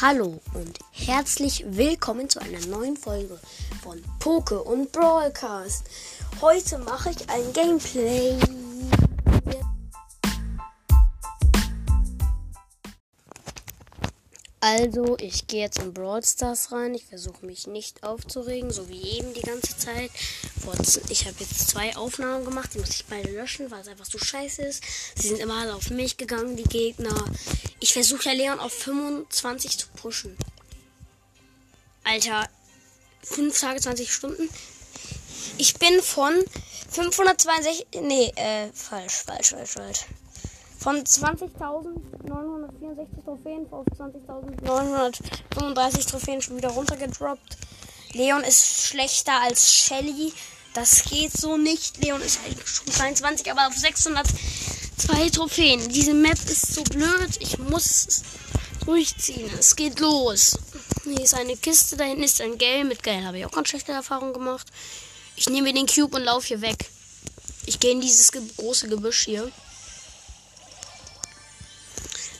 Hallo und herzlich willkommen zu einer neuen Folge von Poke und Brawlcast. Heute mache ich ein Gameplay. Also, ich gehe jetzt in Brawl Stars rein. Ich versuche mich nicht aufzuregen, so wie eben die ganze Zeit. Ich habe jetzt zwei Aufnahmen gemacht, die muss ich beide löschen, weil es einfach so scheiße ist. Sie sind immer alle auf mich gegangen, die Gegner. Ich versuche ja Leon auf 25 zu pushen. Alter, 5 Tage, 20 Stunden. Ich bin von 562. Nee, äh, falsch, falsch, falsch, falsch. Von 20.964 Trophäen auf 20.935 Trophäen schon wieder runtergedroppt. Leon ist schlechter als Shelly. Das geht so nicht. Leon ist eigentlich schon 22, aber auf 602 Trophäen. Diese Map ist so blöd. Ich muss durchziehen. Es geht los. Hier ist eine Kiste. Da hinten ist ein Gale. Mit Gale habe ich auch ganz schlechte Erfahrungen gemacht. Ich nehme den Cube und laufe hier weg. Ich gehe in dieses große Gebüsch hier.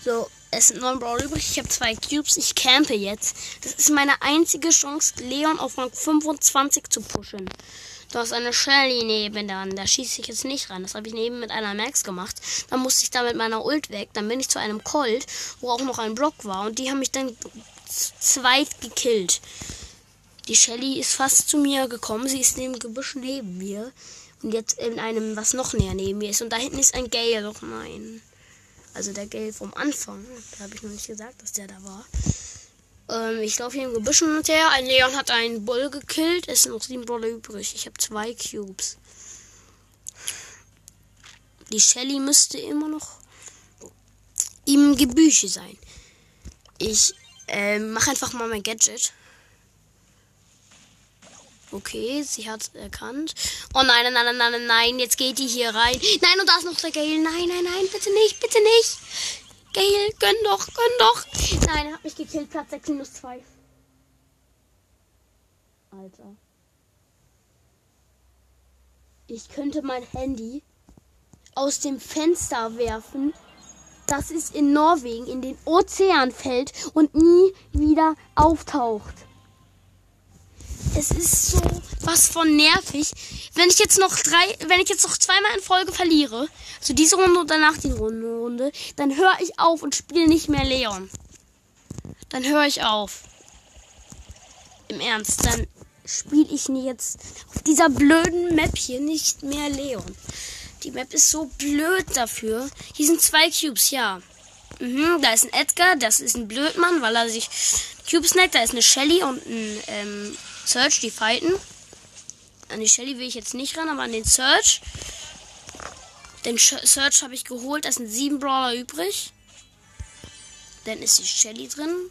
So, es sind neun Brawl übrig. Ich habe zwei Cubes. Ich campe jetzt. Das ist meine einzige Chance, Leon auf Rang 25 zu pushen. Du hast eine Shelly nebenan. Da schieße ich jetzt nicht ran. Das habe ich neben mit einer Max gemacht. Dann musste ich da mit meiner Ult weg. Dann bin ich zu einem Colt, wo auch noch ein Block war. Und die haben mich dann zweit gekillt. Die Shelly ist fast zu mir gekommen. Sie ist neben Gebüsch neben mir. Und jetzt in einem, was noch näher neben mir ist. Und da hinten ist ein Gale. Doch nein. Also der Gale vom Anfang. Da habe ich noch nicht gesagt, dass der da war. Ähm, ich laufe hier im Gebüsch und her. Ein Leon hat einen Bull gekillt. Es sind noch sieben Brawler übrig. Ich habe zwei Cubes. Die Shelly müsste immer noch im Gebüsche sein. Ich äh, mache einfach mal mein Gadget. Okay, sie hat erkannt. Oh nein, nein, nein, nein, nein, nein, jetzt geht die hier rein. Nein, und da ist noch der Gale. Nein, nein, nein, bitte nicht, bitte nicht. Gale, gönn doch, gönn doch. Nein, er hat mich gekillt. Platz 6 minus 2. Alter. Ich könnte mein Handy aus dem Fenster werfen, das ist in Norwegen in den Ozean fällt und nie wieder auftaucht es ist so was von nervig. Wenn ich jetzt noch drei, wenn ich jetzt noch zweimal in Folge verliere, also diese Runde und danach die Runde, dann höre ich auf und spiele nicht mehr Leon. Dann höre ich auf. Im Ernst, dann spiele ich jetzt auf dieser blöden Map hier nicht mehr Leon. Die Map ist so blöd dafür. Hier sind zwei Cubes, ja. Mhm, da ist ein Edgar, das ist ein Blödmann, weil er sich Cube snackt. Da ist eine Shelly und ein ähm, Search, die fighten. An die Shelly will ich jetzt nicht ran, aber an den Search. Den Search habe ich geholt. Da sind sieben Brawler übrig. Dann ist die Shelly drin.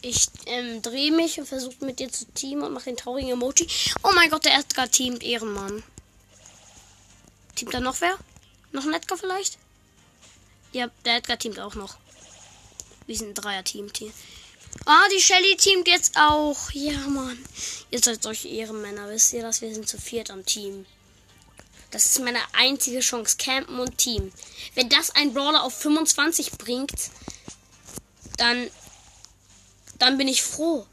Ich ähm, drehe mich und versuche mit dir zu teamen und mache den traurigen Emoji. Oh mein Gott, der Edgar teamt Ehrenmann. Teamt da noch wer? Noch ein Edgar vielleicht? Ja, der Edgar teamt auch noch. Wir sind ein Dreier-Team. Ah, die Shelly teamt jetzt auch. Ja, Mann. Ihr seid solche Ehrenmänner. Wisst ihr das? Wir sind zu viert am Team. Das ist meine einzige Chance. Campen und Team. Wenn das ein Brawler auf 25 bringt, dann, dann bin ich froh.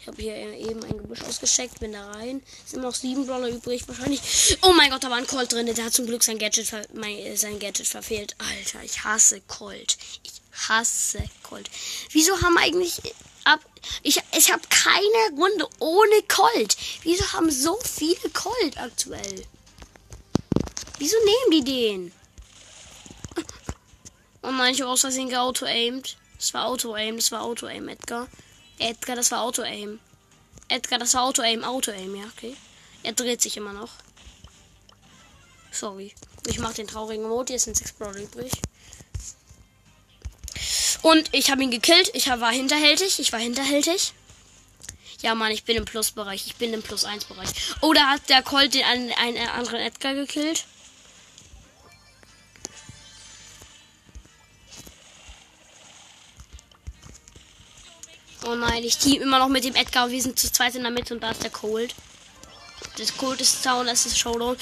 Ich habe hier eben ein Gebüsch ausgeschickt, bin da rein. Sind noch sieben Brawler übrig, wahrscheinlich. Oh mein Gott, da war ein Colt drin. Der hat zum Glück sein Gadget, mein, sein Gadget verfehlt. Alter, ich hasse Colt. Ich hasse Colt. Wieso haben eigentlich ab ich ich habe keine Runde ohne Colt. Wieso haben so viele Colt aktuell? Wieso nehmen die den? Oh nein, ich habe aus geauto-aimed. Das war Auto-aim, das war Auto-aim, Edgar. Edgar, das war Auto-aim. Edgar, das war Auto-aim, Auto-aim, ja, okay. Er dreht sich immer noch. Sorry. Ich mache den traurigen Mode, jetzt sind Brawler übrig. Und ich habe ihn gekillt. Ich war hinterhältig. Ich war hinterhältig. Ja, Mann, ich bin im Plusbereich. Ich bin im Plus 1 Bereich. Da hat der Colt den einen, einen anderen Edgar gekillt. Oh nein, ich team immer noch mit dem Edgar. Wir sind zu zweit in der Mitte und da ist der Cold. Das Cold ist down, das ist Showdown.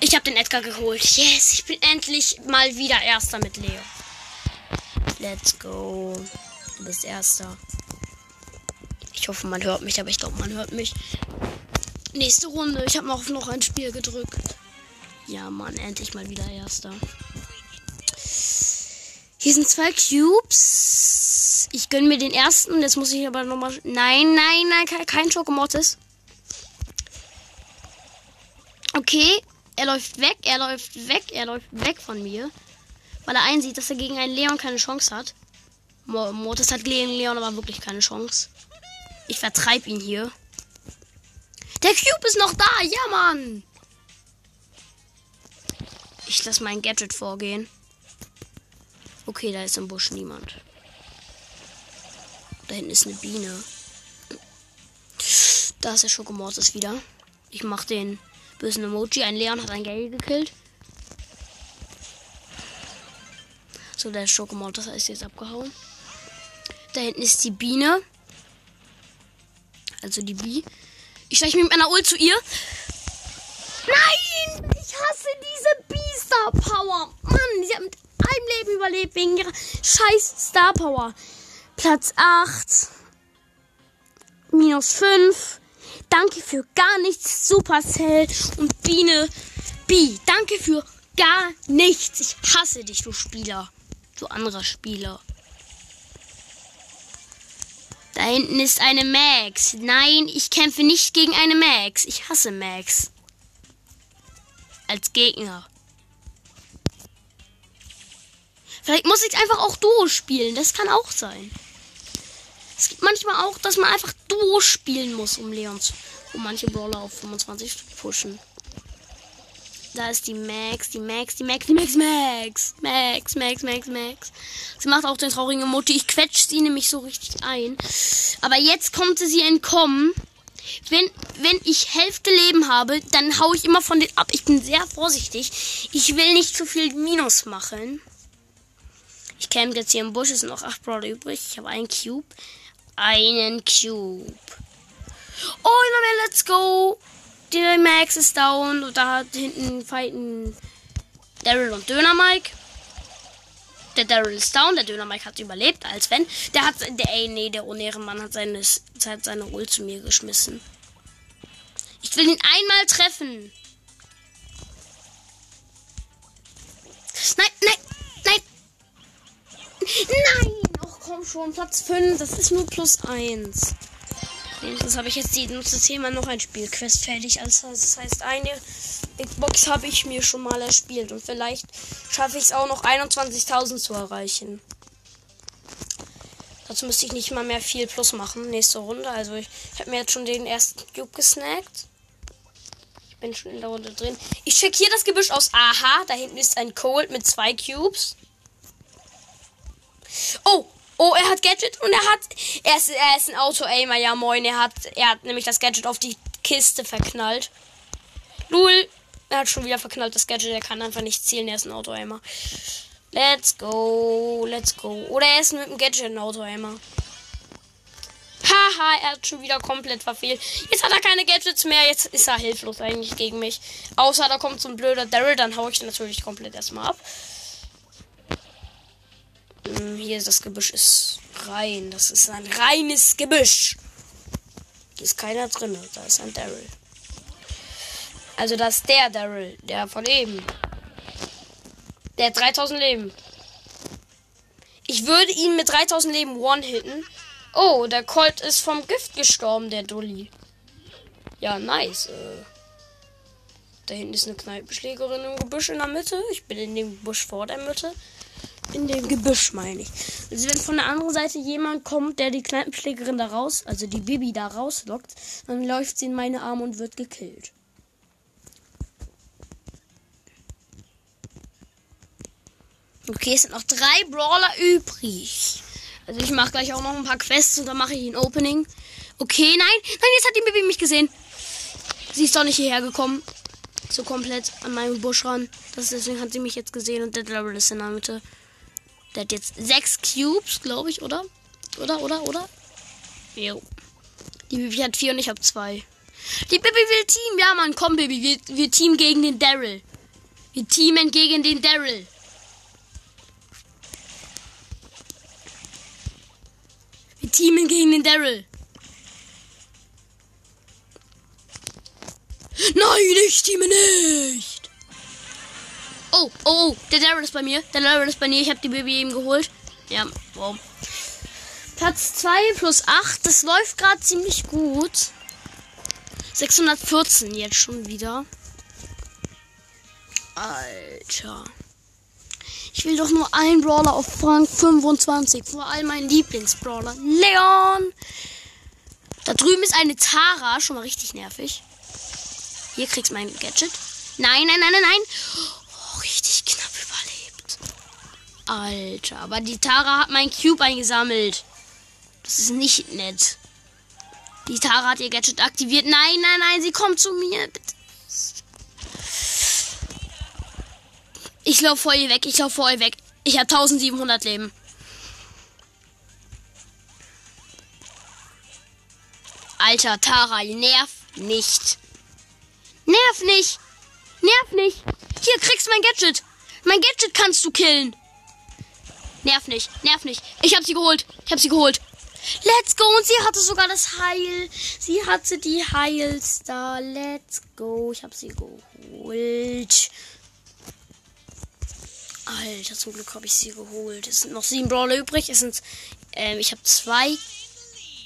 Ich habe den Edgar geholt. Yes, ich bin endlich mal wieder Erster mit Leo. Let's go. Du bist Erster. Ich hoffe, man hört mich, aber ich glaube, man hört mich. Nächste Runde. Ich habe noch, noch ein Spiel gedrückt. Ja, Mann, endlich mal wieder Erster. Hier sind zwei Cubes. Ich gönne mir den ersten. Jetzt muss ich aber nochmal. Nein, nein, nein, kein Schokomortis. Okay, er läuft weg, er läuft weg, er läuft weg von mir. Weil er einsieht, dass er gegen einen Leon keine Chance hat. Mortis hat gegen Leon aber wirklich keine Chance. Ich vertreibe ihn hier. Der Cube ist noch da, ja Mann. Ich lasse mein Gadget vorgehen. Okay, da ist im Busch niemand. Da hinten ist eine Biene. Da ist der Schokomortis wieder. Ich mach den bösen Emoji. Ein Leon hat ein Gale gekillt. So, der Schokomortis ist jetzt abgehauen. Da hinten ist die Biene. Also die Bi. Ich steige mit meiner Ult zu ihr. Nein! Ich hasse diese B-Star Power. Mann, sie hat mit einem Leben überlebt wegen ihrer scheiß Star Power. Platz 8. Minus 5. Danke für gar nichts, Supercell und Biene B. Danke für gar nichts. Ich hasse dich, du Spieler. Du anderer Spieler. Da hinten ist eine Max. Nein, ich kämpfe nicht gegen eine Max. Ich hasse Max. Als Gegner. Vielleicht muss ich einfach auch Duo spielen. Das kann auch sein. Es gibt manchmal auch, dass man einfach Duo spielen muss, um Leons, um manche Brawler auf 25 zu pushen. Da ist die Max, die Max, die Max, die Max, Max. Max, Max, Max, Max. Sie macht auch den traurigen Emoji. Ich quetsche sie nämlich so richtig ein. Aber jetzt konnte sie entkommen. Wenn, wenn ich Hälfte Leben habe, dann haue ich immer von den ab. Ich bin sehr vorsichtig. Ich will nicht zu viel Minus machen. Ich camp jetzt hier im Busch. Es sind noch 8 Brawler übrig. Ich habe einen Cube. Einen Cube. Oh, let's go. Der Max ist down und da hinten fighten Daryl und Döner Mike. Der Daryl ist down, der Döner Mike hat überlebt, als wenn. Der hat, der, ey, nee, der Mann hat seine, hat seine Ult zu mir geschmissen. Ich will ihn einmal treffen. Nein, nein, nein. Nein, ach komm schon, Platz 5, das ist nur plus 1. Wenigstens habe ich jetzt die nutze Thema noch ein Spielquest fertig. Also das heißt, eine Big Box habe ich mir schon mal erspielt. Und vielleicht schaffe ich es auch noch 21.000 zu erreichen. Dazu müsste ich nicht mal mehr viel Plus machen. Nächste Runde. Also ich, ich habe mir jetzt schon den ersten Cube gesnackt. Ich bin schon in der Runde drin. Ich check hier das Gebüsch aus. Aha, da hinten ist ein Cold mit zwei Cubes. Oh, Oh, er hat Gadget und er hat. Er ist, er ist ein Auto-Aimer, ja moin. Er hat, er hat nämlich das Gadget auf die Kiste verknallt. Lul. Er hat schon wieder verknallt das Gadget. Er kann einfach nicht zielen. Er ist ein Auto-Aimer. Let's go. Let's go. Oder er ist mit dem Gadget ein Auto-Aimer. Haha, er hat schon wieder komplett verfehlt. Jetzt hat er keine Gadgets mehr. Jetzt ist er hilflos eigentlich gegen mich. Außer da kommt so ein blöder Daryl. Dann hau ich natürlich komplett erstmal ab. Hier das Gebüsch ist rein. Das ist ein reines Gebüsch. Hier ist keiner drin. Da ist ein Daryl. Also das ist der Daryl, der von eben. Der hat 3000 Leben. Ich würde ihn mit 3000 Leben one-hitten. Oh, der Colt ist vom Gift gestorben, der Dulli. Ja, nice. Äh, da hinten ist eine Kneipenschlägerin im Gebüsch in der Mitte. Ich bin in dem Busch vor der Mitte in dem Gebüsch, meine ich. Also wenn von der anderen Seite jemand kommt, der die Kneipenschlägerin da raus, also die Bibi da rauslockt, dann läuft sie in meine Arme und wird gekillt. Okay, es sind noch drei Brawler übrig. Also ich mache gleich auch noch ein paar Quests und dann mache ich ein Opening. Okay, nein, nein, jetzt hat die Bibi mich gesehen. Sie ist doch nicht hierher gekommen. So komplett an meinem Busch ran. Das, deswegen hat sie mich jetzt gesehen und der Level ist in der Mitte. Der hat jetzt sechs Cubes, glaube ich, oder? Oder, oder, oder? Jo. Die Bibi hat vier und ich habe zwei. Die Bibi will Team. Ja, Mann, komm, Bibi. Wir, wir Team gegen den Daryl. Wir teamen gegen den Daryl. teamen gegen den Daryl. Nein, ich teame nicht. Oh, oh, oh, der Daryl ist bei mir. Der Daryl ist bei mir. Ich habe die Baby eben geholt. Ja, wow. Platz 2 plus 8. Das läuft gerade ziemlich gut. 614 jetzt schon wieder. Alter. Ich will doch nur einen Brawler auf Rang 25. Vor allem meinen Lieblingsbrawler. Leon. Da drüben ist eine Tara. Schon mal richtig nervig. Hier kriegst du mein Gadget. Nein, nein, nein, nein, nein. Richtig knapp überlebt. Alter, aber die Tara hat mein Cube eingesammelt. Das ist nicht nett. Die Tara hat ihr Gadget aktiviert. Nein, nein, nein, sie kommt zu mir. Ich laufe vor ihr weg. Ich laufe vor ihr weg. Ich habe 1700 Leben. Alter, Tara, nerv nicht. Nerv nicht. Nerv nicht. Hier, kriegst du mein Gadget. Mein Gadget kannst du killen. Nerv nicht. Nerv nicht. Ich hab sie geholt. Ich hab sie geholt. Let's go. Und sie hatte sogar das Heil. Sie hatte die Heilstar. Let's go. Ich hab sie geholt. Alter, zum Glück habe ich sie geholt. Es sind noch sieben Brawler übrig. Es sind, ähm, ich habe zwei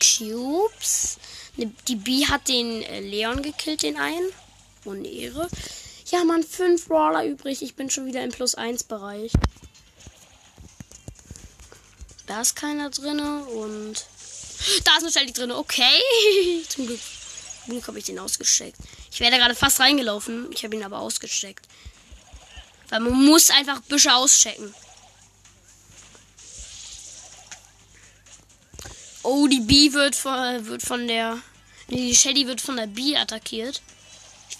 Cubes. Die B hat den äh, Leon gekillt, den einen. Und Ehre. Ja, man, fünf Brawler übrig. Ich bin schon wieder im Plus 1 Bereich. Da ist keiner drin und da ist eine Shelly drin. Okay. Zum Glück, Glück habe ich den ausgesteckt. Ich wäre gerade fast reingelaufen. Ich habe ihn aber ausgesteckt. Weil man muss einfach Büsche auschecken. Oh, die B wird von, wird von der. Nee, die Shelly wird von der B attackiert.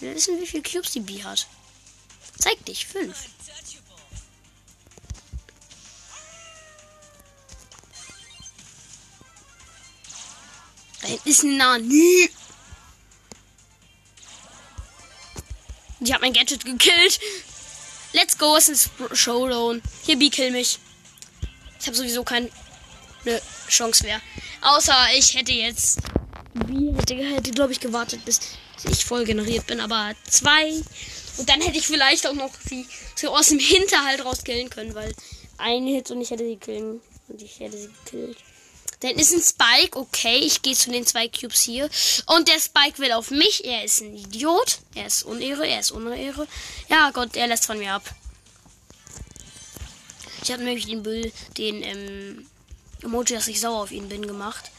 Will wissen, wie viele Cubes die B hat. Zeig dich, fünf. Da ist ein Nani. Die hat mein Gadget gekillt. Let's go, es ist Showdown. Hier, B, kill mich. Ich habe sowieso keine Chance mehr. Außer ich hätte jetzt. B hätte, hätte glaube ich, gewartet, bis ich voll generiert bin. Aber zwei. Und dann hätte ich vielleicht auch noch sie so aus dem Hinterhalt rauskillen können, weil ein Hit und ich hätte sie killen. Und ich hätte sie gekillt. Dann ist ein Spike. Okay, ich gehe zu den zwei Cubes hier. Und der Spike will auf mich. Er ist ein Idiot. Er ist Unehre. Er ist Unehre. Ja, Gott, er lässt von mir ab. Ich habe nämlich den Bill, den ähm, Emoji, dass ich sauer auf ihn bin, gemacht.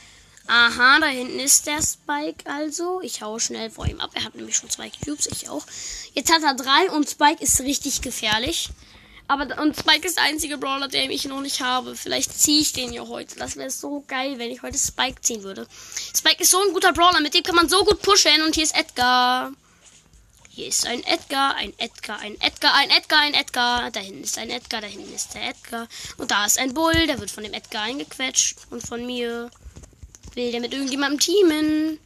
Aha, da hinten ist der Spike also. Ich haue schnell vor ihm ab. Er hat nämlich schon zwei Cubes, ich auch. Jetzt hat er drei und Spike ist richtig gefährlich. Aber und Spike ist der einzige Brawler, den ich noch nicht habe. Vielleicht ziehe ich den ja heute. Das wäre so geil, wenn ich heute Spike ziehen würde. Spike ist so ein guter Brawler, mit dem kann man so gut pushen. Und hier ist Edgar. Hier ist ein Edgar, ein Edgar, ein Edgar, ein Edgar, ein Edgar. Da hinten ist ein Edgar, da hinten ist der Edgar. Und da ist ein Bull, der wird von dem Edgar eingequetscht. Und von mir will der mit irgendjemandem teamen.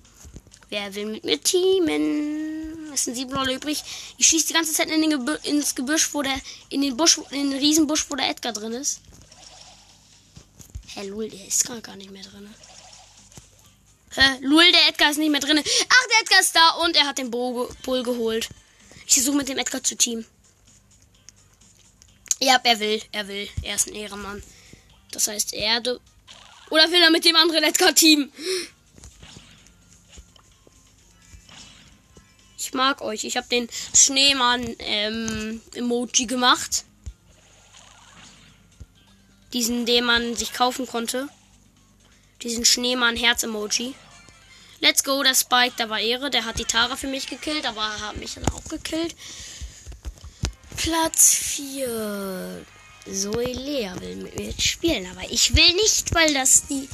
Wer will mit mir teamen? Es sind sieben Leute übrig. Ich schieße die ganze Zeit in den Gebü ins Gebüsch, wo der. In den Busch, in den Riesenbusch, wo der Edgar drin ist. Hä, Lul, der ist gar, nicht mehr drin. Hä, Lul, der Edgar ist nicht mehr drin. Ach, der Edgar ist da und er hat den Bull geholt. Ich versuche mit dem Edgar zu teamen. Ja, er will, er will. Er ist ein Ehrenmann. Das heißt, er. Oder will er mit dem anderen Edgar teamen? Ich mag euch. Ich habe den Schneemann ähm, Emoji gemacht. Diesen, den man sich kaufen konnte. Diesen Schneemann Herz Emoji. Let's go, der Spike, der war Ehre. Der hat die Tara für mich gekillt, aber er hat mich dann auch gekillt. Platz 4. Zoe Lea will mit mir spielen, aber ich will nicht, weil das die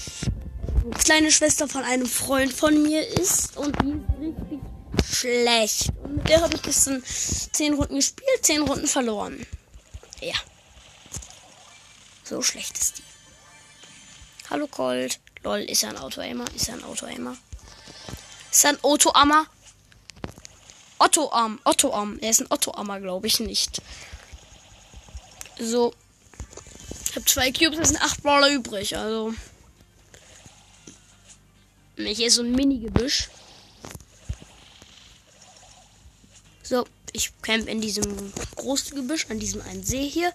kleine Schwester von einem Freund von mir ist und die ist richtig schlecht. Und mit der habe ich gestern 10 Runden gespielt, 10 Runden verloren. Ja. So schlecht ist die. Hallo Cold. Lol, ist er ein Auto-Aimer? Ist er ein Auto-Aimer? Ist er ein Auto-Ammer? Otto-Arm. Otto-Arm. Er ist ein Otto-Ammer, glaube ich nicht. So. Ich habe zwei Cubes, es sind acht Brawler übrig, also. Hier ist so ein Mini-Gebüsch. So, ich camp in diesem großen Gebüsch, an diesem einen See hier.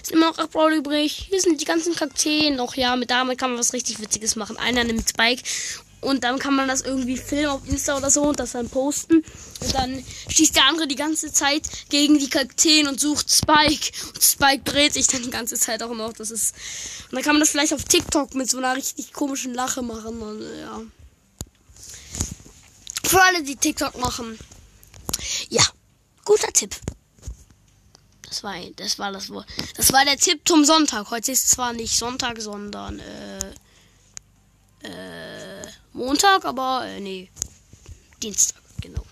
Ist immer noch 8 Brawl übrig. Hier sind die ganzen Kakteen noch, ja. Mit damit kann man was richtig Witziges machen. Einer nimmt Spike und dann kann man das irgendwie filmen auf Insta oder so und das dann posten. Und dann schießt der andere die ganze Zeit gegen die Kakteen und sucht Spike. Und Spike dreht sich dann die ganze Zeit auch noch. Das ist. Und dann kann man das vielleicht auf TikTok mit so einer richtig komischen Lache machen. Und, ja. Für alle, die TikTok machen. Ja, guter Tipp. Das war, das war das Wort. Das war der Tipp zum Sonntag. Heute ist zwar nicht Sonntag, sondern äh, äh, Montag, aber äh, nee, Dienstag, genau.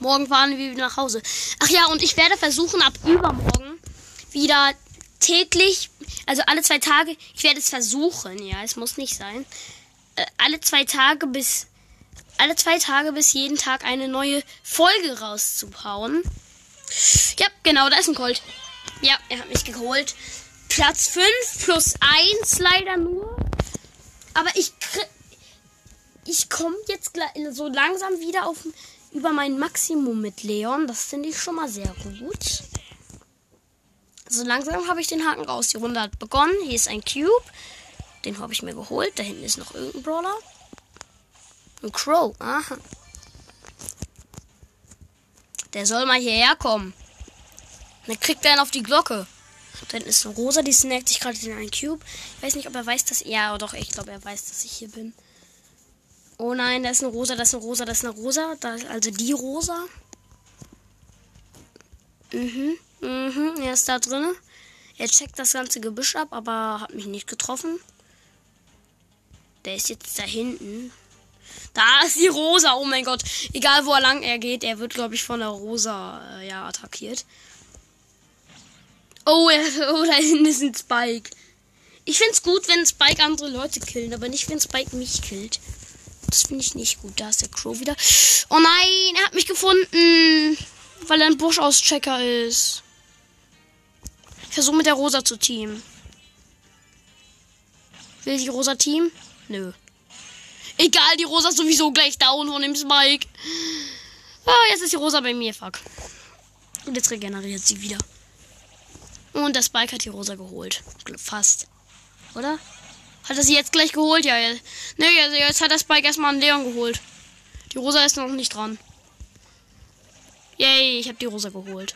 Morgen fahren wir wieder nach Hause. Ach ja, und ich werde versuchen, ab übermorgen wieder täglich, also alle zwei Tage, ich werde es versuchen, ja, es muss nicht sein, äh, alle zwei Tage bis, alle zwei Tage bis jeden Tag eine neue Folge rauszuhauen. Ja, genau, da ist ein Colt. Ja, er hat mich geholt. Platz 5 plus 1 leider nur. Aber ich ich komme jetzt so langsam wieder auf über mein Maximum mit Leon. Das finde ich schon mal sehr gut. So langsam habe ich den Haken raus. Die Runde hat begonnen. Hier ist ein Cube. Den habe ich mir geholt. Da hinten ist noch irgendein Brawler. Ein Crow. Aha. Der soll mal hierher kommen. Dann kriegt er einen auf die Glocke. Dann ist eine Rosa, die snackt sich gerade in einen Cube. Ich weiß nicht, ob er weiß, dass. Ja, doch, ich glaube, er weiß, dass ich hier bin. Oh nein, da ist eine Rosa, da ist eine Rosa, da ist eine Rosa. Da ist also die Rosa. Mhm, mhm, er ist da drin. Er checkt das ganze Gebüsch ab, aber hat mich nicht getroffen. Der ist jetzt da hinten. Da ist die Rosa, oh mein Gott. Egal wo er lang er geht, er wird, glaube ich, von der Rosa äh, ja, attackiert. Oh, oh, da hinten ist ein Spike. Ich finde es gut, wenn Spike andere Leute killen, aber nicht, wenn Spike mich killt. Das finde ich nicht gut. Da ist der Crow wieder. Oh nein, er hat mich gefunden. Weil er ein Busch-Auschecker ist. Ich versuche mit der Rosa zu teamen. Will die Rosa Team? Nö. Egal, die Rosa ist sowieso gleich down von dem Spike. Ah, jetzt ist die Rosa bei mir, fuck. Und jetzt regeneriert sie wieder. Und der Spike hat die Rosa geholt. Fast. Oder? Hat er sie jetzt gleich geholt? Ja, ja. Ne, also jetzt hat der Spike erstmal einen Leon geholt. Die Rosa ist noch nicht dran. Yay, ich habe die Rosa geholt.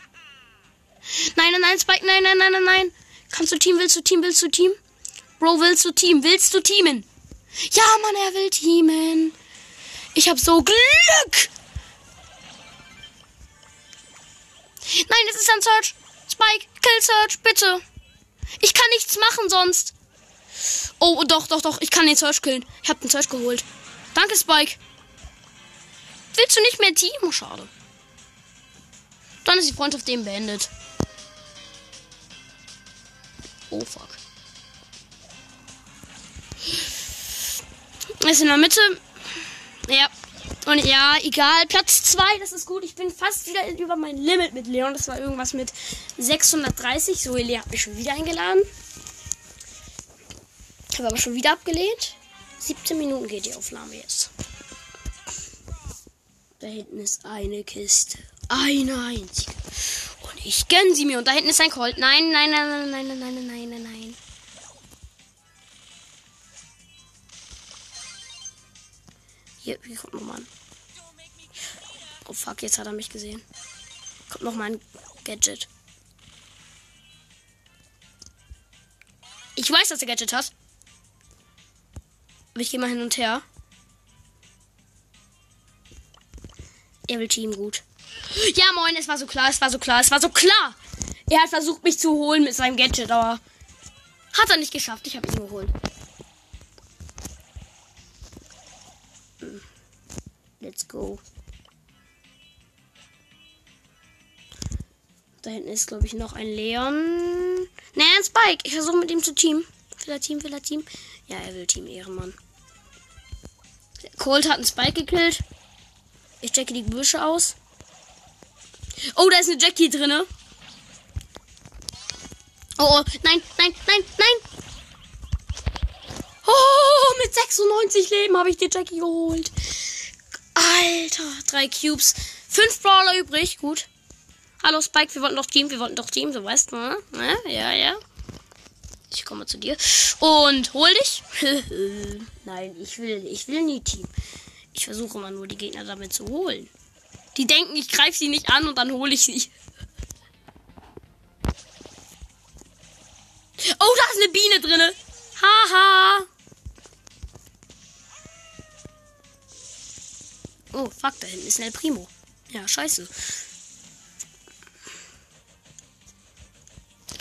Nein, nein, nein, Spike, nein, nein, nein, nein, nein. Kannst du Team, willst du Team, willst du Team? Bro, willst du Team, willst du teamen? Ja, Mann, er will teamen. Ich habe so Glück. Nein, es ist ein Search. Spike, Kill Search, bitte. Ich kann nichts machen sonst. Oh, doch, doch, doch. Ich kann den Search killen. Ich habe den Search geholt. Danke, Spike. Willst du nicht mehr Team? Oh, schade. Dann ist die Freundschaft eben beendet. Oh, fuck. Ist in der Mitte. Ja. Und ja, egal. Platz 2, das ist gut. Ich bin fast wieder über mein Limit mit Leon. Das war irgendwas mit 630. So, Lea hat mich schon wieder eingeladen. Ich habe aber schon wieder abgelehnt. 17 Minuten geht die Aufnahme jetzt. Da hinten ist eine Kiste. Eine einzige. Und ich gönne sie mir. Und da hinten ist ein Colt. Nein, nein, nein, nein, nein, nein, nein, nein, nein. Hier, hier kommt nochmal ein. Oh fuck, jetzt hat er mich gesehen. Kommt nochmal ein Gadget. Ich weiß, dass er Gadget hat. Aber ich gehe mal hin und her. Er will Team gut. Ja, moin, es war so klar, es war so klar, es war so klar. Er hat versucht, mich zu holen mit seinem Gadget, aber hat er nicht geschafft. Ich habe ihn geholt. Let's go. Da hinten ist, glaube ich, noch ein Leon. Ne, ein Spike. Ich versuche mit ihm zu teamen. Will er Team, will er Team? Ja, er will Team Ehrenmann. Colt hat einen Spike gekillt. Ich checke die Büsche aus. Oh, da ist eine Jackie drinne. Oh, oh, nein, nein, nein, nein. Oh, mit 96 Leben habe ich die Jackie geholt. Alter, drei Cubes. Fünf Brawler übrig. Gut. Hallo Spike, wir wollten doch Team, wir wollten doch Team, du weißt, ne? Ja, ja. Ich komme zu dir. Und hol dich. Nein, ich will, ich will nie Team. Ich versuche immer nur die Gegner damit zu holen. Die denken, ich greife sie nicht an und dann hole ich sie. Oh, da ist eine Biene drinne. Haha. Oh, fuck, da hinten ist ein El Primo. Ja, scheiße.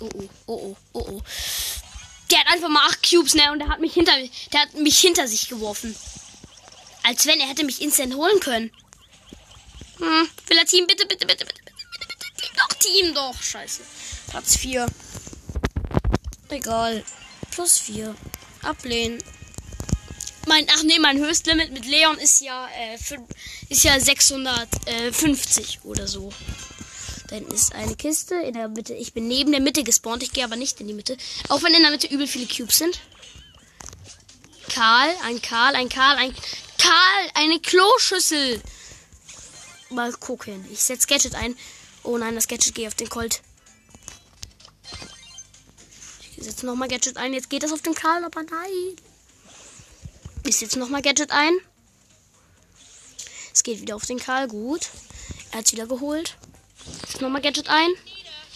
Oh, oh, oh, oh, oh, oh. Der hat einfach mal acht Cubes, ne? Und der hat mich hinter, der hat mich hinter sich geworfen. Als wenn er hätte mich instant holen können. Hm, will er Team? Bitte, bitte, bitte, bitte, bitte, bitte, bitte. Doch, Team, doch. Scheiße. Platz 4. Egal. Plus 4. Ablehnen. Mein, ach nee, mein Höchstlimit mit Leon ist ja, äh, ist ja 650 oder so. Da hinten ist eine Kiste in der Mitte. Ich bin neben der Mitte gespawnt. Ich gehe aber nicht in die Mitte. Auch wenn in der Mitte übel viele Cubes sind. Karl, ein Karl, ein Karl, ein Karl, eine Kloschüssel. Mal gucken. Ich setze Gadget ein. Oh nein, das Gadget geht auf den Colt. Ich setze nochmal Gadget ein. Jetzt geht das auf den Karl, aber nein. Ich setze nochmal Gadget ein. Es geht wieder auf den Karl. Gut. Er hat es wieder geholt. Nochmal Gadget ein.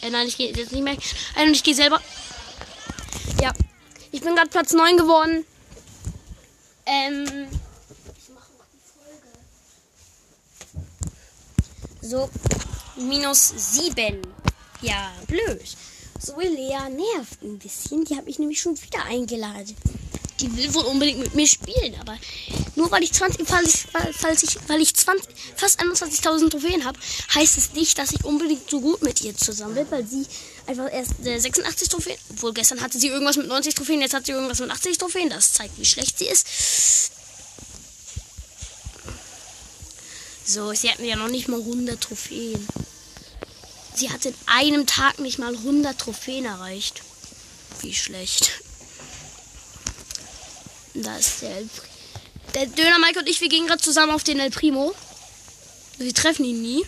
Äh, nein, ich gehe jetzt nicht mehr ein und ich gehe selber. Ja. Ich bin gerade Platz 9 geworden. Ähm. So, minus 7. Ja, blöd. So, Lea nervt ein bisschen. Die habe ich nämlich schon wieder eingeladen. Die will wohl unbedingt mit mir spielen, aber nur weil ich 20, weil ich, weil ich, weil ich 20, fast 21.000 Trophäen habe, heißt es nicht, dass ich unbedingt so gut mit ihr zusammen bin, weil sie einfach erst äh, 86 Trophäen, obwohl gestern hatte sie irgendwas mit 90 Trophäen, jetzt hat sie irgendwas mit 80 Trophäen. Das zeigt, wie schlecht sie ist. So, sie hatten ja noch nicht mal 100 Trophäen. Sie hat in einem Tag nicht mal 100 Trophäen erreicht. Wie schlecht. Da ist der El Der Döner Mike und ich, wir gehen gerade zusammen auf den El Primo. Wir treffen ihn nie.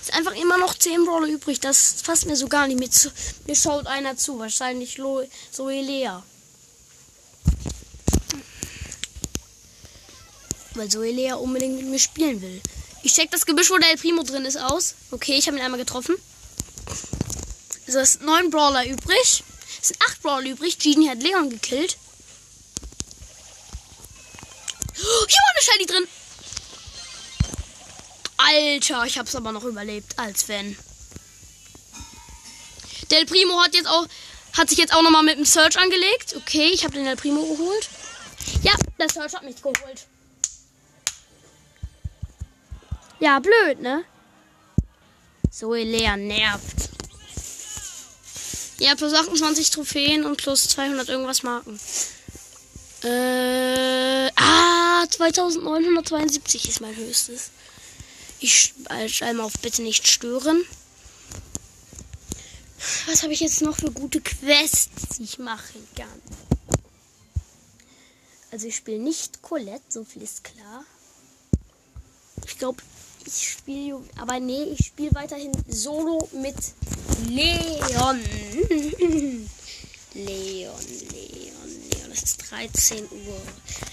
Ist einfach immer noch 10 Brawler übrig. Das passt mir so gar nicht. Mir, zu, mir schaut einer zu. Wahrscheinlich Lo, Zoe Lea. weil Zoe unbedingt mit mir spielen will. Ich check das Gebüsch, wo der El Primo drin ist, aus. Okay, ich habe ihn einmal getroffen. Also es sind neun Brawler übrig. Es sind acht Brawler übrig. Genie hat Leon gekillt. Oh, hier war eine Shelly drin. Alter, ich hab's aber noch überlebt, als wenn. Del Primo hat jetzt auch hat sich jetzt auch noch mal mit dem Search angelegt. Okay, ich habe den Del Primo geholt. Ja, der Search hat mich geholt. Ja, blöd, ne? So leer nervt. Ja, plus 28 Trophäen und plus 200 irgendwas Marken. Äh, ah, 2972 ist mein höchstes. Ich einmal auf bitte nicht stören. Was habe ich jetzt noch für gute Quests, die ich machen kann? Also ich spiele nicht Colette, so viel ist klar. Ich glaube, ich spiele, aber nee, ich spiele weiterhin solo mit. Leon, Leon, Leon. Es ist 13 Uhr.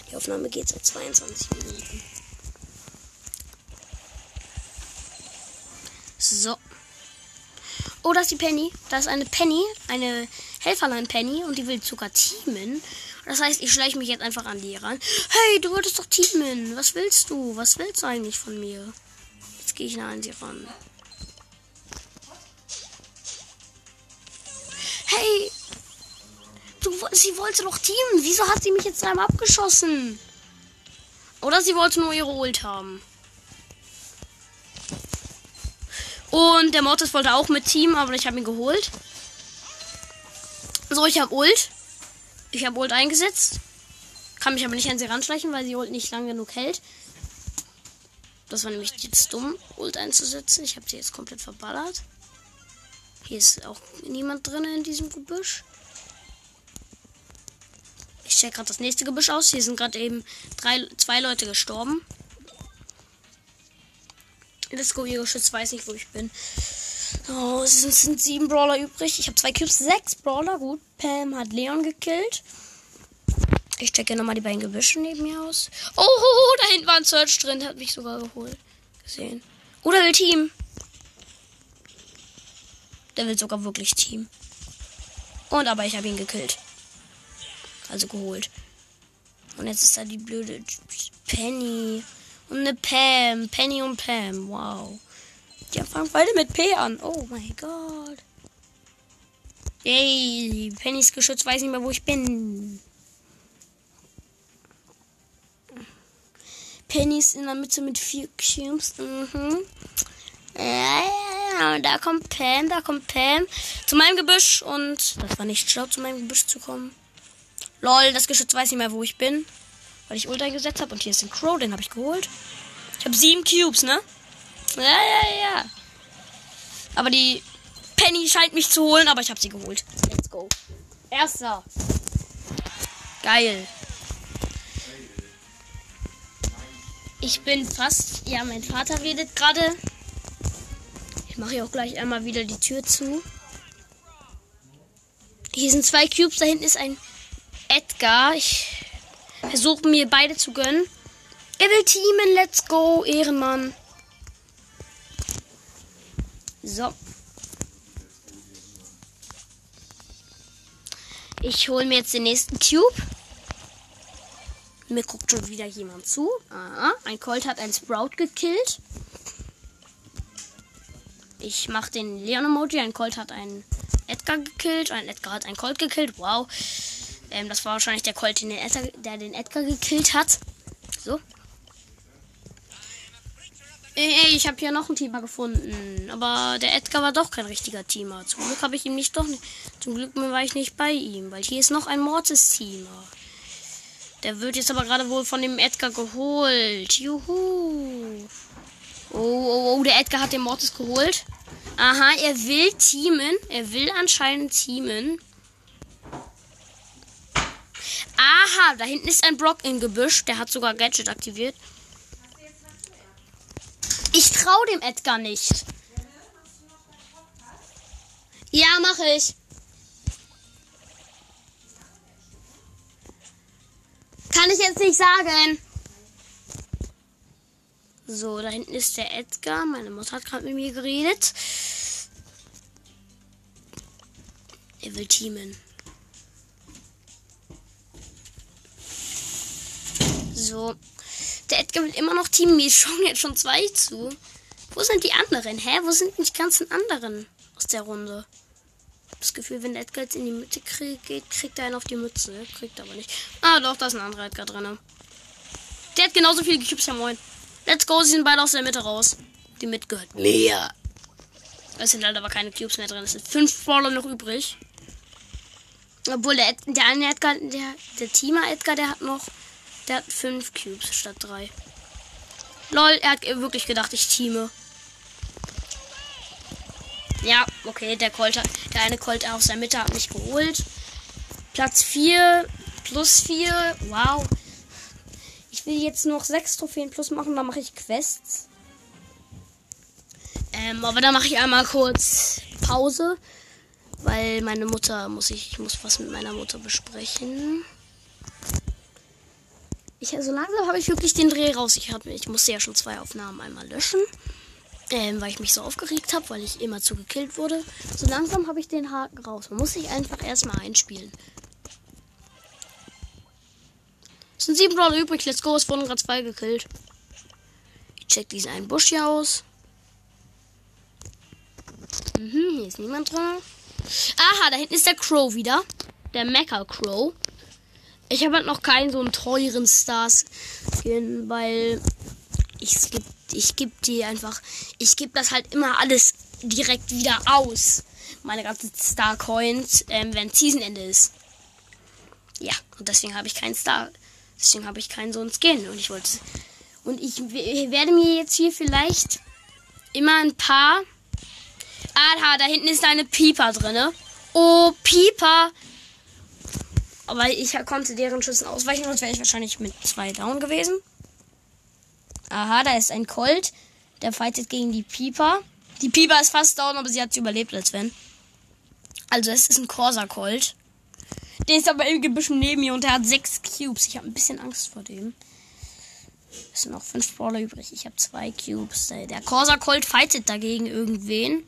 Die Aufnahme geht seit 22 Minuten. So. Oh, da ist die Penny. Da ist eine Penny, eine Helferlein Penny und die will sogar teamen. Das heißt, ich schleiche mich jetzt einfach an die ran. Hey, du wolltest doch teamen. Was willst du? Was willst du eigentlich von mir? Jetzt gehe ich nah an sie ran. Sie wollte doch teamen. Wieso hat sie mich jetzt einmal abgeschossen? Oder sie wollte nur ihre Ult haben. Und der Mortis wollte auch mit Team, aber ich habe ihn geholt. So, ich habe Ult. Ich habe Ult eingesetzt. Kann mich aber nicht an sie ranschleichen, weil sie Ult nicht lang genug hält. Das war nämlich jetzt dumm, Ult einzusetzen. Ich habe sie jetzt komplett verballert. Hier ist auch niemand drin in diesem Gebüsch. Check gerade das nächste Gebüsch aus. Hier sind gerade eben drei, zwei Leute gestorben. Let's go, ihr Geschütz weiß nicht, wo ich bin. Oh, es sind, sind sieben Brawler übrig. Ich habe zwei Cubes, sechs Brawler. Gut, Pam hat Leon gekillt. Ich checke nochmal die beiden Gebüsche neben mir aus. Oh, oh, oh, da hinten war ein Search drin. Der hat mich sogar geholt. Gesehen. Oder will Team. Der will sogar wirklich Team. Und aber ich habe ihn gekillt. Also geholt. Und jetzt ist da die blöde Penny. Und eine Pam. Penny und Pam. Wow. Die fangen beide mit P an. Oh mein Gott. Yay. Pennys Geschütz weiß nicht mehr, wo ich bin. Penny ist in der Mitte mit vier Cubes. Mhm. Ja, ja, ja. Da kommt Pam, da kommt Pam. Zu meinem Gebüsch. Und das war nicht schlau, zu meinem Gebüsch zu kommen. Lol, das Geschütz weiß nicht mehr, wo ich bin. Weil ich Ultra gesetzt habe. Und hier ist ein Crow, den habe ich geholt. Ich habe sieben Cubes, ne? Ja, ja, ja. Aber die Penny scheint mich zu holen, aber ich habe sie geholt. Let's go. Erster. Geil. Ich bin fast. Ja, mein Vater redet gerade. Ich mache hier auch gleich einmal wieder die Tür zu. Hier sind zwei Cubes. Da hinten ist ein Edgar. Ich versuche mir beide zu gönnen. Er will teamen. Let's go, Ehrenmann. So. Ich hole mir jetzt den nächsten Cube. Mir guckt schon wieder jemand zu. Aha, ein Colt hat einen Sprout gekillt. Ich mache den Leon-Emoji. Ein Colt hat einen Edgar gekillt. Ein Edgar hat einen Colt gekillt. Wow. Ähm, das war wahrscheinlich der Colt, den Edgar, der den Edgar gekillt hat. So. Ey, ich habe hier noch einen Teamer gefunden. Aber der Edgar war doch kein richtiger Teamer. Zum Glück habe ich ihm nicht doch. Zum Glück war ich nicht bei ihm, weil hier ist noch ein Mortis-Teamer. Der wird jetzt aber gerade wohl von dem Edgar geholt. Juhu. Oh, oh, oh, der Edgar hat den Mortis geholt. Aha, er will teamen. Er will anscheinend teamen. Aha, da hinten ist ein Brock im Gebüsch. Der hat sogar Gadget aktiviert. Ich traue dem Edgar nicht. Ja, mache ich. Kann ich jetzt nicht sagen. So, da hinten ist der Edgar. Meine Mutter hat gerade mit mir geredet. Er will teamen. So. Der Edgar will immer noch Team. Mir schauen jetzt schon zwei zu. Wo sind die anderen? Hä? Wo sind die ganzen anderen aus der Runde? Das Gefühl, wenn der Edgar jetzt in die Mitte geht, kriegt er einen auf die Mütze. Kriegt aber nicht. Ah, doch, da ist ein anderer Edgar drin. Der hat genauso viele Cubes. Ja, moin. Let's go, sie sind beide aus der Mitte raus. Die Mitte gehört mir. Es sind halt aber keine Cubes mehr drin. Es sind fünf Brawler noch übrig. Obwohl der, Ed, der eine Edgar, der, der Teamer Edgar, der hat noch der hat fünf Cubes statt drei. Lol, er hat wirklich gedacht, ich teame. Ja, okay, der Colt, der eine Colt aus der Mitte hat mich geholt. Platz 4 plus 4. Wow. Ich will jetzt noch 6 Trophäen plus machen, dann mache ich Quests. Ähm, aber da mache ich einmal kurz Pause, weil meine Mutter muss ich, ich muss was mit meiner Mutter besprechen. Ich, so langsam habe ich wirklich den Dreh raus. Ich, hab, ich musste ja schon zwei Aufnahmen einmal löschen. Ähm, weil ich mich so aufgeregt habe, weil ich immer zu gekillt wurde. So langsam habe ich den Haken raus. Man muss sich einfach erstmal einspielen. Es sind sieben Brawler übrig. Let's go. Es wurden gerade zwei gekillt. Ich check diesen einen Busch hier aus. Mhm, hier ist niemand drin. Aha, da hinten ist der Crow wieder. Der Mecha Crow. Ich habe halt noch keinen so einen teuren Star-Skin, weil ich gebe ich geb die einfach, ich gebe das halt immer alles direkt wieder aus. Meine ganzen Star-Coins, ähm, wenn Seasonende ist. Ja, und deswegen habe ich keinen Star, deswegen habe ich keinen so einen Skin. Und ich wollte, und ich werde mir jetzt hier vielleicht immer ein paar, aha, da hinten ist eine Pieper drinne. Oh, Pieper, Aber ich konnte deren Schüssen ausweichen, sonst wäre ich wahrscheinlich mit zwei down gewesen. Aha, da ist ein Colt. Der fightet gegen die Pieper. Die Pieper ist fast down, aber sie hat sie überlebt, als wenn. Also es ist ein Corsa Colt. Der ist aber im Gebüsch neben mir und der hat sechs Cubes. Ich habe ein bisschen Angst vor dem. Es sind noch fünf Brawler übrig. Ich habe zwei Cubes. Der Corsa Colt fightet dagegen irgendwen.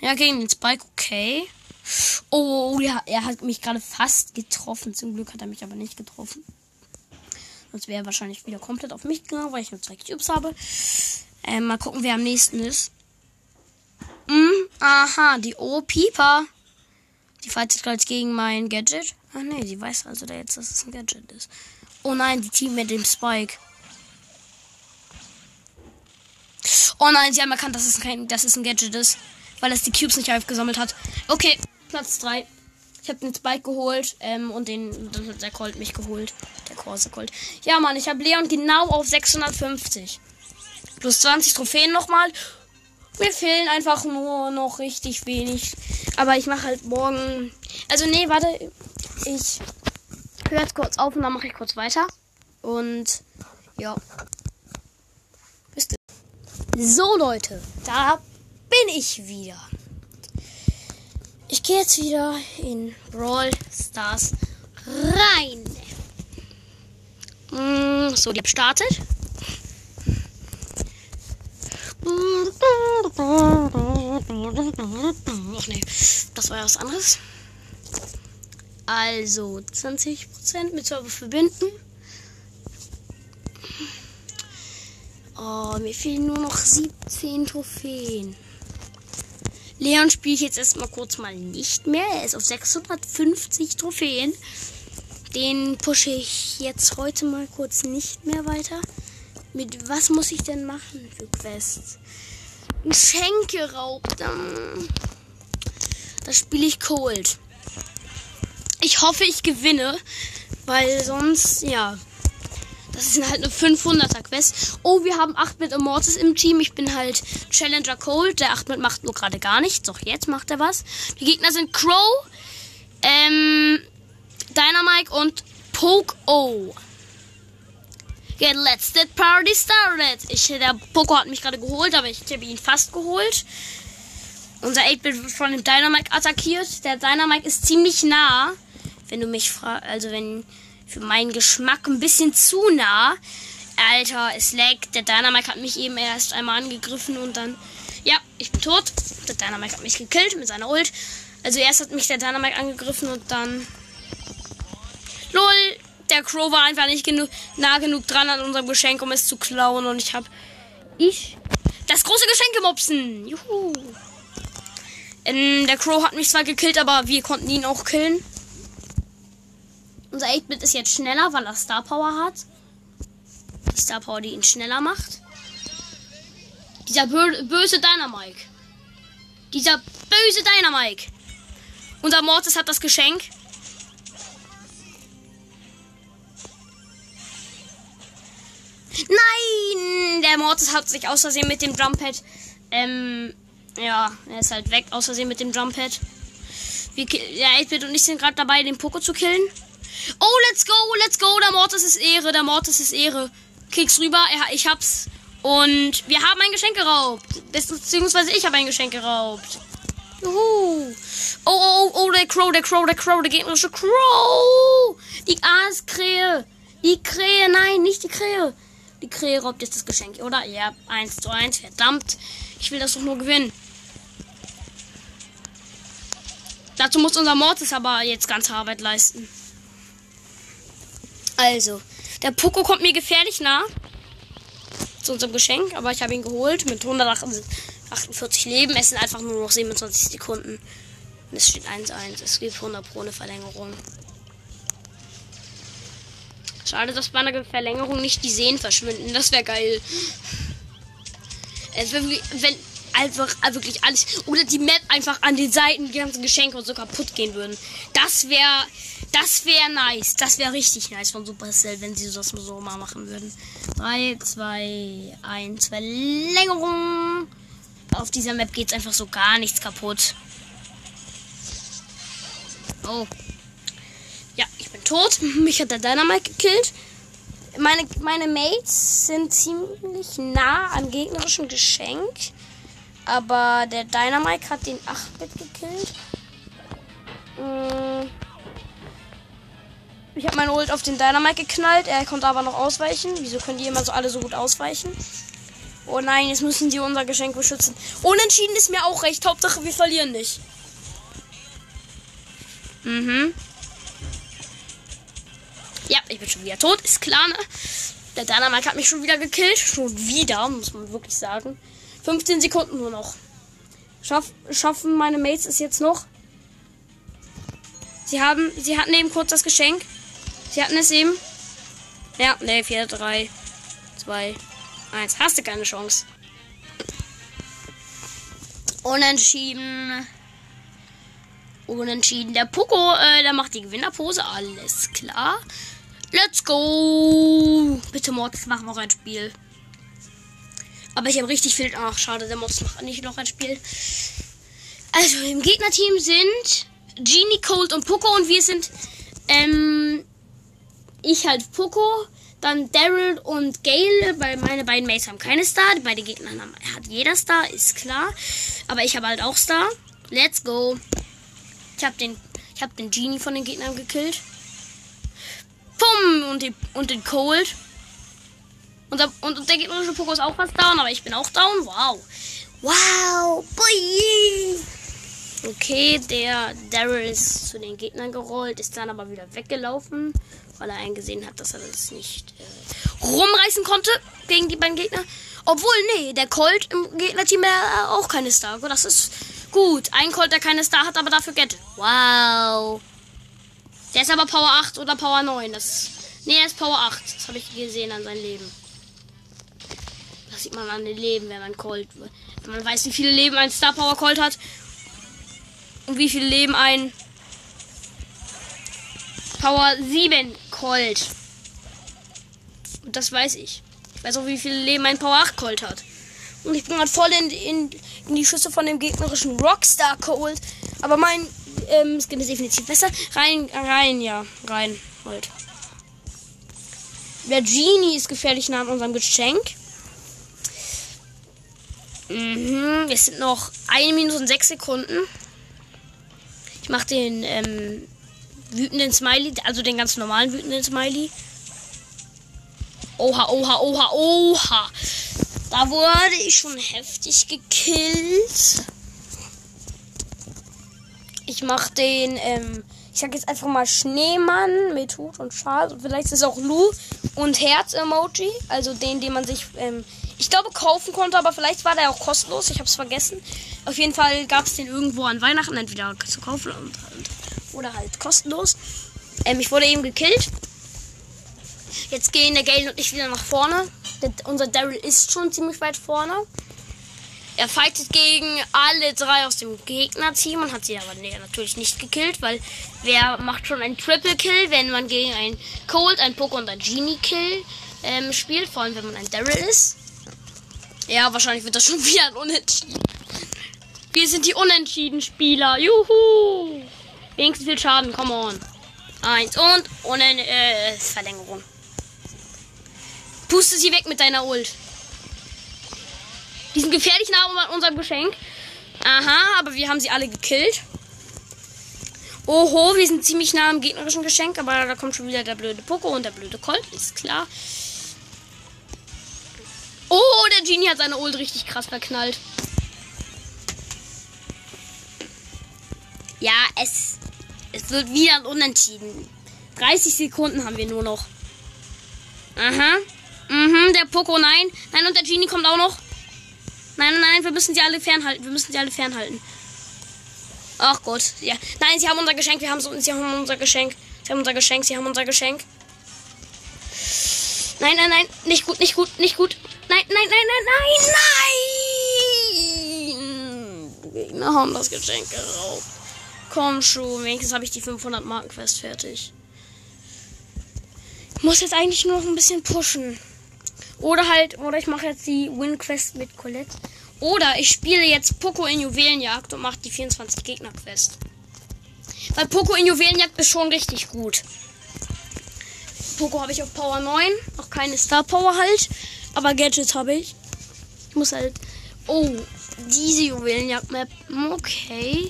Ja, gegen den Spike, okay. Oh, ja, er hat mich gerade fast getroffen. Zum Glück hat er mich aber nicht getroffen. Sonst wäre er wahrscheinlich wieder komplett auf mich gegangen, weil ich nur zwei Cubes habe. Ähm, mal gucken, wer am nächsten ist. Hm, aha, die O-Pieper. Die fightet gerade gegen mein Gadget. Ach nee, die weiß also da jetzt, dass es ein Gadget ist. Oh nein, die Team mit dem Spike. Oh nein, sie haben erkannt, dass es, kein, dass es ein Gadget ist. Weil es die Cubes nicht aufgesammelt hat. Okay, Platz 3. Ich habe den Spike geholt ähm, und den, der Colt mich geholt. Der Corsa Colt. Ja, Mann, ich habe Leon genau auf 650. Plus 20 Trophäen nochmal. Mir fehlen einfach nur noch richtig wenig. Aber ich mache halt morgen. Also, nee, warte. Ich höre jetzt kurz auf und dann mache ich kurz weiter. Und ja. Bis So, Leute. Da bin ich wieder. Ich gehe jetzt wieder in Brawl Stars rein. Mm, so, die App startet. Ach nee, das war ja was anderes. Also 20% mit Server verbinden. Oh, mir fehlen nur noch 17 Trophäen. Leon spiele ich jetzt erstmal kurz mal nicht mehr. Er ist auf 650 Trophäen. Den pushe ich jetzt heute mal kurz nicht mehr weiter. Mit was muss ich denn machen für Quests? Ein Schenkeraub. Da spiele ich Cold. Ich hoffe, ich gewinne, weil sonst, ja, das ist halt eine 500er Quest. Oh, wir haben 8-Bit Immortus im Team. Ich bin halt Challenger Cold. Der 8-Bit macht nur gerade gar nichts. Doch jetzt macht er was. Die Gegner sind Crow, ähm, Dynamite und Poke O. Get let's get party started. Ich, der Poco hat mich gerade geholt, aber ich habe ihn fast geholt. Unser 8-Bit wird von dem Dynamite attackiert. Der Dynamite ist ziemlich nah. Wenn du mich fragst, also wenn für meinen Geschmack ein bisschen zu nah. Alter, es leckt. Der Dynamite hat mich eben erst einmal angegriffen und dann. Ja, ich bin tot. Der Dynamite hat mich gekillt mit seiner Ult. Also erst hat mich der Dynamite angegriffen und dann. LOL! Der Crow war einfach nicht genug, nah genug dran an unserem Geschenk, um es zu klauen. Und ich habe. Ich. Das große Geschenk gemopsen! Juhu! Ähm, der Crow hat mich zwar gekillt, aber wir konnten ihn auch killen. Unser 8-Bit ist jetzt schneller, weil er Star Power hat. Die Star Power, die ihn schneller macht. Dieser bö böse Dynamike. Dieser böse Dynamike. Unser Mortis hat das Geschenk. Nein! Der Mortis hat sich aus Versehen mit dem Drumpad. Ähm, ja, er ist halt weg aus Versehen mit dem Drumpad. Wir, der 8-Bit und ich sind gerade dabei, den Poco zu killen. Oh, let's go, let's go. Der Mortis ist Ehre, der Mortis ist Ehre. Keks rüber, ich hab's. Und wir haben ein Geschenk geraubt. Beziehungsweise ich habe ein Geschenk geraubt. Juhu. Oh, oh, oh, oh, der Crow, der Crow, der Crow, der gegnerische Crow. Die Aaskrähe. Die Krähe, nein, nicht die Krähe. Die Krähe raubt jetzt das Geschenk, oder? Ja, 1 zu 1, verdammt. Ich will das doch nur gewinnen. Dazu muss unser Mortis aber jetzt ganze Arbeit leisten. Also, der Poco kommt mir gefährlich nah. Zu unserem Geschenk, aber ich habe ihn geholt mit 148 Leben. Es sind einfach nur noch 27 Sekunden. Und es steht 1-1. Es gibt 100 Pro eine Verlängerung. Schade, dass bei einer Verlängerung nicht die Seen verschwinden. Das wäre geil. Es wenn, wenn einfach wirklich alles. Oder die Map einfach an den Seiten, die ganzen Geschenke und so kaputt gehen würden. Das wäre das wäre nice. Das wäre richtig nice von Supercell, wenn sie das so mal machen würden. 3, 2, 1, Verlängerung. Auf dieser Map geht es einfach so gar nichts kaputt. Oh. tot. Mich hat der Dynamite gekillt. Meine, meine Mates sind ziemlich nah am gegnerischen Geschenk. Aber der Dynamite hat den 8-Bit gekillt. Mm. Ich habe meinen Ult auf den Dynamite geknallt. Er konnte aber noch ausweichen. Wieso können die immer so alle so gut ausweichen? Oh nein, jetzt müssen die unser Geschenk beschützen. Unentschieden ist mir auch recht. Hauptsache, wir verlieren nicht. Mhm. Ja, ich bin schon wieder tot. Ist klar, ne? Der Dynamite hat mich schon wieder gekillt. Schon wieder, muss man wirklich sagen. 15 Sekunden nur noch. Schaff, schaffen meine Mates es jetzt noch? Sie haben, sie hatten eben kurz das Geschenk. Sie hatten es eben. Ja, ne, 4, 3, 2, 1. Hast du keine Chance. Unentschieden. Unentschieden. Der Poco, äh, der macht die Gewinnerpose. Alles klar. Let's go. Bitte, Mords, mach noch ein Spiel. Aber ich habe richtig viel. Ach, schade, der Mods macht nicht noch ein Spiel. Also, im Gegnerteam sind Genie, Cold und Poco und wir sind, ähm, ich halt Poco, dann Daryl und Gale, weil meine beiden Mates haben keine Star. Bei den Gegnern haben, hat jeder Star, ist klar. Aber ich habe halt auch Star. Let's go. Ich habe den, habe den Genie von den Gegnern gekillt. Pum! Und, die, und den Cold. Und der, und der gegnerische Poco ist auch fast down, aber ich bin auch down. Wow. Wow. Boy. Okay, der Daryl ist zu den Gegnern gerollt, ist dann aber wieder weggelaufen, weil er eingesehen hat, dass er das nicht äh, rumreißen konnte gegen die beiden Gegner. Obwohl, nee, der Colt im Gegnerteam hat auch keine Star. Das ist gut. Ein Colt, der keine Star hat, aber dafür Gadget. Wow. Der ist aber Power 8 oder Power 9. Das, nee, er ist Power 8. Das habe ich gesehen an seinem Leben. Sieht man an den Leben, wenn man Colt. Wenn man weiß, wie viele Leben ein Star Power Colt hat. Und wie viele Leben ein Power 7 Colt. Und das weiß ich. Ich weiß auch, wie viele Leben ein Power 8 Colt hat. Und ich bin gerade voll in, in, in, die Schüsse von dem gegnerischen Rockstar Colt. Aber mein ähm, Skin ist definitiv besser. Rein, rein, ja. Rein. Halt. Der Genie ist gefährlich nah an unserem Geschenk. Mhm, es sind noch eine Minute und sechs Sekunden. Ich mache den ähm, wütenden Smiley, also den ganz normalen wütenden Smiley. Oha, oha, oha, oha. Da wurde ich schon heftig gekillt. Ich mache den, ähm, ich sag jetzt einfach mal Schneemann mit Hut und Schal. Und vielleicht ist es auch Lu und Herz-Emoji. Also den, den man sich, ähm, ich glaube, kaufen konnte, aber vielleicht war der auch kostenlos. Ich habe es vergessen. Auf jeden Fall gab es den irgendwo an Weihnachten, entweder zu kaufen und, und, oder halt kostenlos. Ähm, ich wurde eben gekillt. Jetzt gehen der Gale und ich wieder nach vorne. Der, unser Daryl ist schon ziemlich weit vorne. Er fightet gegen alle drei aus dem Gegnerteam und hat sie aber nee, natürlich nicht gekillt, weil wer macht schon einen Triple Kill, wenn man gegen einen Cold, einen Poké und einen Genie Kill ähm, spielt, vor allem wenn man ein Daryl ist. Ja, wahrscheinlich wird das schon wieder ein Unentschieden. Wir sind die Unentschieden-Spieler. Juhu! Wenigstens viel Schaden, come on. Eins und Unen äh, Verlängerung. Puste sie weg mit deiner Ult. Die sind gefährlich nah an unserem Geschenk. Aha, aber wir haben sie alle gekillt. Oho, wir sind ziemlich nah am gegnerischen Geschenk, aber da kommt schon wieder der blöde Poco und der blöde Colt, ist klar. Oh, der Genie hat seine Ult richtig krass verknallt. Ja, es, es wird wieder Unentschieden. 30 Sekunden haben wir nur noch. Aha. Mhm, der Poco, nein. Nein, und der Genie kommt auch noch. Nein, nein, wir müssen sie alle fernhalten. Wir müssen sie alle fernhalten. Ach Gott, ja. Nein, sie haben unser Geschenk. Wir haben so, sie haben unser Geschenk. Sie haben unser Geschenk. Sie haben unser Geschenk. Nein, nein, nein, nicht gut, nicht gut, nicht gut. Nein, nein, nein, nein, nein, nein. Die Gegner haben das Geschenk geraubt. Komm schon, wenigstens habe ich die 500 Marken Quest fertig. Ich muss jetzt eigentlich nur noch ein bisschen pushen. Oder halt, oder ich mache jetzt die Win Quest mit Colette. Oder ich spiele jetzt Poco in Juwelenjagd und mache die 24 Gegner Quest. Weil Poco in Juwelenjagd ist schon richtig gut. Poco habe ich auf Power 9. Noch keine Star Power halt. Aber Gadgets habe ich. Ich muss halt. Oh, diese Juwelenjagd-Map. Okay.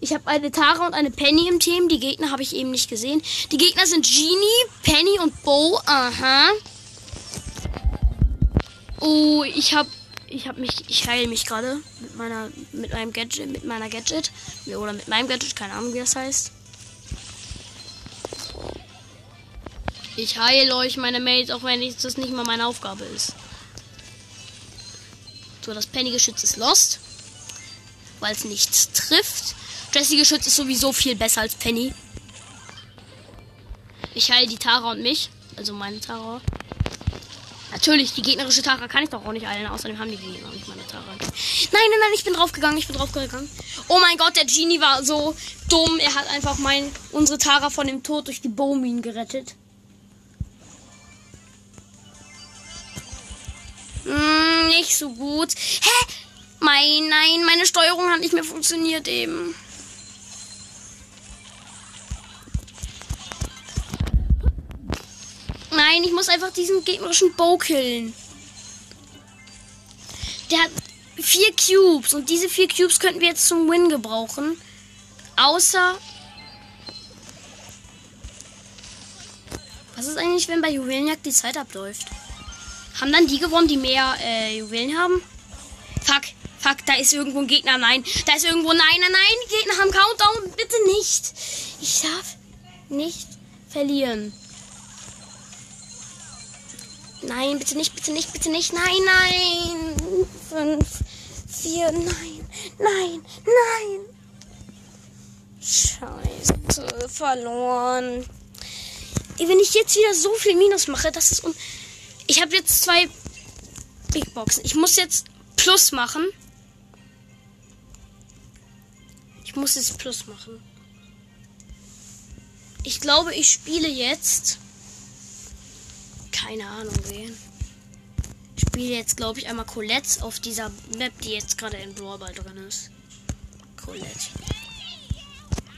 Ich habe eine Tara und eine Penny im Team. Die Gegner habe ich eben nicht gesehen. Die Gegner sind Genie, Penny und Bo. Aha. Oh, ich habe ich habe mich ich heile mich gerade mit meiner mit meinem Gadget mit meiner Gadget oder mit meinem Gadget, keine Ahnung, wie das heißt. Ich heile euch meine Mates, auch wenn das nicht mal meine Aufgabe ist. So, das Penny-Geschütz ist lost. Weil es nichts trifft. Jessie-Geschütz ist sowieso viel besser als Penny. Ich heile die Tara und mich. Also meine Tara. Natürlich, die gegnerische Tara kann ich doch auch nicht eilen. Außerdem haben die Gegner nicht meine Tara. Nein, nein, nein, ich bin draufgegangen. Ich bin draufgegangen. Oh mein Gott, der Genie war so dumm. Er hat einfach mein, unsere Tara von dem Tod durch die Bowmin gerettet. Hm, nicht so gut. Hä? Mein, nein, meine Steuerung hat nicht mehr funktioniert eben. Nein, ich muss einfach diesen gegnerischen Bow killen. Der hat vier Cubes und diese vier Cubes könnten wir jetzt zum Win gebrauchen. Außer. Was ist eigentlich, wenn bei Juwelenjagd die Zeit abläuft? Haben dann die gewonnen, die mehr äh, Juwelen haben? Fuck, fuck, da ist irgendwo ein Gegner. Nein, da ist irgendwo. Nein, nein, nein, die Gegner haben Countdown. Bitte nicht. Ich darf nicht verlieren. Nein, bitte nicht, bitte nicht, bitte nicht. Nein, nein. Fünf, vier, nein, nein, nein. Scheiße, verloren. Wenn ich jetzt wieder so viel Minus mache, das ist un ich habe jetzt zwei Big Boxen. Ich muss jetzt Plus machen. Ich muss jetzt Plus machen. Ich glaube, ich spiele jetzt. Keine Ahnung wen. Ich spiele jetzt, glaube ich, einmal Colette auf dieser Map, die jetzt gerade in Brawlball drin ist. Colette.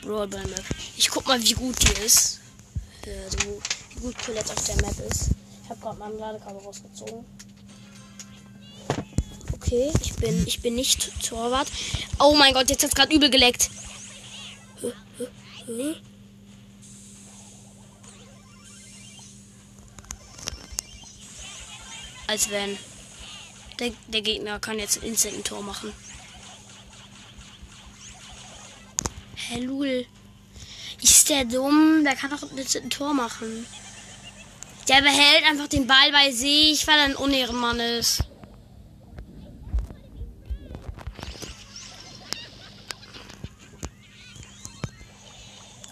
Brawlball Map. Ich guck mal, wie gut die ist. Also, wie gut Colette auf der Map ist. Ich habe gerade mein Ladekabel rausgezogen. Okay, ich bin, ich bin nicht Torwart. Oh mein Gott, jetzt hat es gerade übel geleckt. Als wenn. Der, der Gegner kann jetzt instant ein Tor machen. Hä, Lul. Ist der dumm? Der kann doch ein Tor machen. Der behält einfach den Ball bei sich, weil er ein Unehrenmann ist.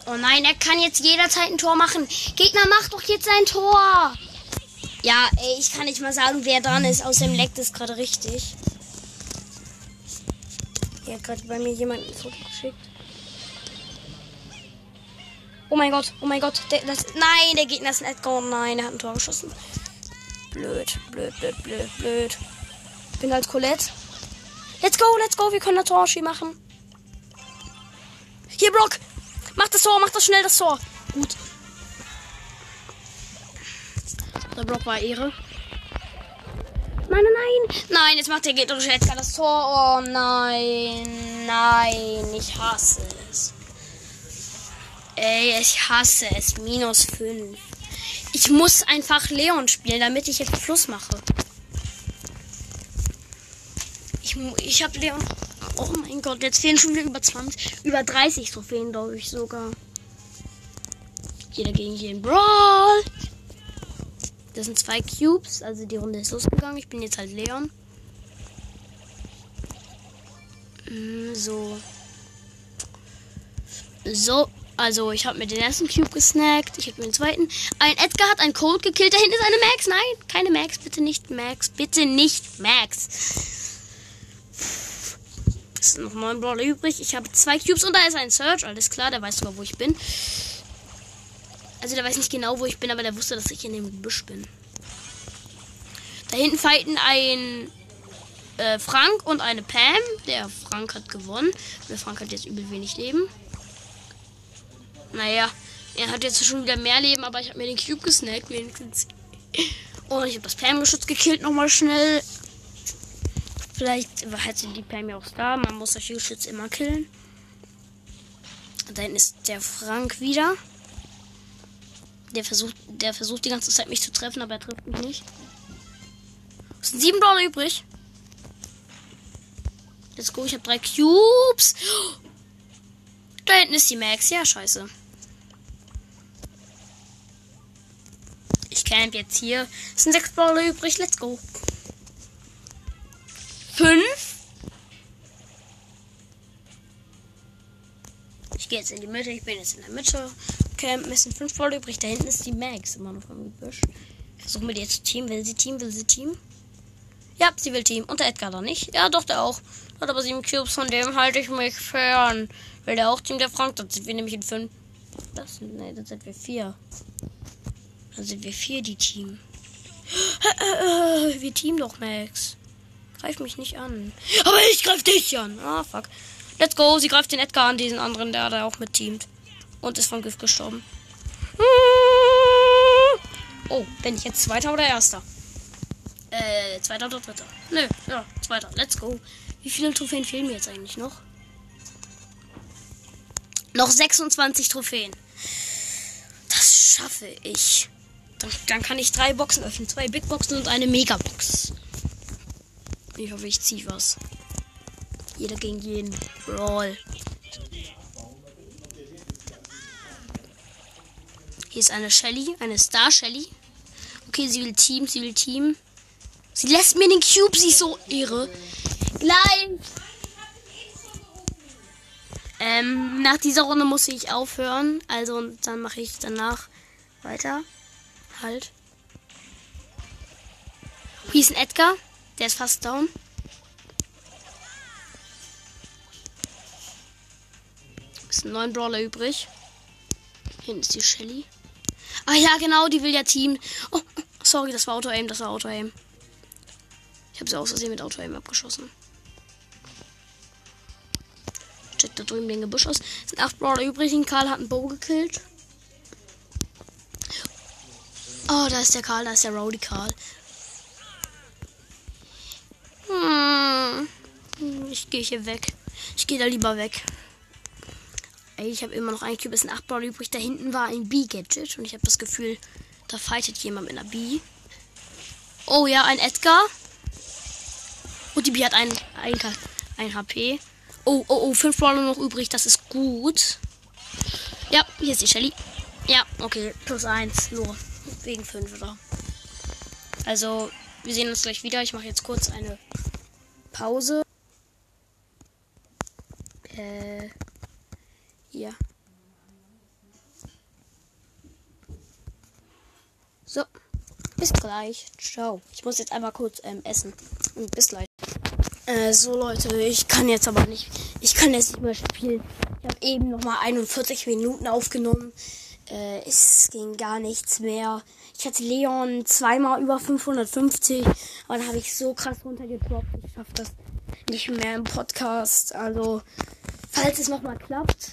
Oh nein, er kann jetzt jederzeit ein Tor machen. Gegner, mach doch jetzt ein Tor. Ja, ey, ich kann nicht mal sagen, wer dran ist. Außerdem leckt es gerade richtig. Hier hat gerade bei mir jemand ein Foto geschickt. Oh mein Gott, oh mein Gott. Der, das, nein, der Gegner ist ein Edgar. Nein, er hat ein Tor geschossen. Blöd, blöd, blöd, blöd, blöd. Ich bin als Colette. Let's go, let's go. Wir können das Tor machen. Hier, Brock. Mach das Tor, mach das schnell, das Tor. Gut. Der Brock war Ehre. Nein, nein, nein. Nein, jetzt macht der gegnerische Edgar das Tor. Oh nein. Nein, ich hasse. Ey, ich hasse es. Minus 5. Ich muss einfach Leon spielen, damit ich jetzt Plus mache. Ich, ich habe Leon. Oh mein Gott, jetzt fehlen schon wieder über 20, über 30 Trophäen, glaube ich sogar. Jeder gegen jeden Brawl. Das sind zwei Cubes, also die Runde ist losgegangen. Ich bin jetzt halt Leon. Mm, so. So, also ich habe mir den ersten Cube gesnackt. Ich habe mir den zweiten. Ein Edgar hat einen Cold gekillt. Da hinten ist eine Max. Nein, keine Max. Bitte nicht Max. Bitte nicht Max. Es sind noch neun Brawler übrig. Ich habe zwei Cubes und da ist ein Search. Alles klar, der weiß sogar, wo ich bin. Also der weiß nicht genau, wo ich bin, aber der wusste, dass ich in dem Gebüsch bin. Da hinten fighten ein äh, Frank und eine Pam. Der Frank hat gewonnen. Der Frank hat jetzt übel wenig Leben. Naja, Er hat jetzt schon wieder mehr Leben, aber ich habe mir den Cube gesnackt wenigstens. Und ich habe das Pam-Geschütz gekillt nochmal schnell. Vielleicht hätte die Pam ja auch da. Man muss solche Geschütze immer killen. Da hinten ist der Frank wieder. Der versucht, der versucht die ganze Zeit mich zu treffen, aber er trifft mich nicht. Es sind sieben Dollar übrig. Let's go, ich habe drei Cubes. Da hinten ist die Max. Ja, scheiße. Ich camp jetzt hier. Es sind sechs Brawler übrig. Let's go. Fünf. Ich gehe jetzt in die Mitte. Ich bin jetzt in der Mitte. Camp. Es sind fünf Brawler übrig. Da hinten ist die Max immer noch im Gebüsch. Versuchen wir jetzt Team. Will sie Team? Will sie Team? Ja, sie will Team. Und der Edgar da nicht. Ja, doch, der auch. Hat aber sieben Cubes. Von dem halte ich mich fern. Will der auch Team der Frank? Dann sind wir nämlich in fünf. Das, nee, dann sind wir vier. Dann sind wir vier, die Team. Wir teamen doch, Max. Greif mich nicht an. Aber ich greif dich an. Ah, fuck. Let's go. Sie greift den Edgar an, diesen anderen, der da auch mit teamt. Und ist vom Gift gestorben. Oh, bin ich jetzt Zweiter oder Erster? Äh, Zweiter oder Dritter? Nö, ja, Zweiter. Let's go. Wie viele Trophäen fehlen mir jetzt eigentlich noch? Noch 26 Trophäen. Das schaffe ich. Dann, dann kann ich drei Boxen öffnen. Zwei Big Boxen und eine Megabox. Ich hoffe, ich ziehe was. Jeder gegen jeden. Brawl. Hier ist eine Shelly, eine Star Shelly. Okay, sie will Team, sie will Team. Sie lässt mir den Cube, sie ist so irre. Gleich. Ähm, nach dieser Runde muss ich aufhören. Also dann mache ich danach weiter. Halt. Hier ist ein Edgar. Der ist fast down. Es sind neun Brawler übrig. Hinten ist die Shelly. Ah ja, genau, die will ja Team. Oh, sorry, das war Auto-Aim, das war Auto-Aim. Ich habe sie aus Versehen mit Auto-Aim abgeschossen. Checkt da drüben den Gebüsch aus. Es sind acht Brawler übrig. Karl hat einen Bow gekillt. Oh, da ist der Karl, da ist der Rowdy Karl. Hm. Ich gehe hier weg. Ich gehe da lieber weg. Ey, ich habe immer noch ein Cube, sind 8 Brawler übrig. Da hinten war ein B-Gadget und ich habe das Gefühl, da fightet jemand mit einer B. Oh ja, ein Edgar. Und die B hat ein, ein, ein HP. Oh, oh, oh, 5 Brawler noch übrig, das ist gut. Ja, hier ist die Shelly. Ja, okay, plus 1, nur wegen 5 oder. Also, wir sehen uns gleich wieder. Ich mache jetzt kurz eine Pause. Äh, ja. So, bis gleich. Ciao. Ich muss jetzt einmal kurz ähm, essen. Und bis gleich. Äh, so Leute, ich kann jetzt aber nicht. Ich kann jetzt nicht mehr spielen. Ich habe eben noch mal 41 Minuten aufgenommen. Äh, es ging gar nichts mehr. Ich hatte Leon zweimal über 550, aber dann habe ich so krass runtergedroppt. Ich schaffe das nicht mehr im Podcast. Also, falls es nochmal klappt,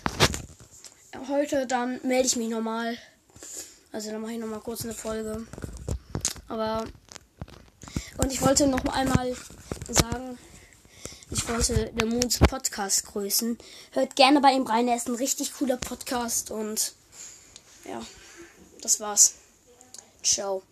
heute, dann melde ich mich nochmal. Also, dann mache ich nochmal kurz eine Folge. Aber, und ich wollte noch einmal sagen, ich wollte der Moons Podcast grüßen. Hört gerne bei ihm rein, er ist ein richtig cooler Podcast und ja, das war's. Ciao.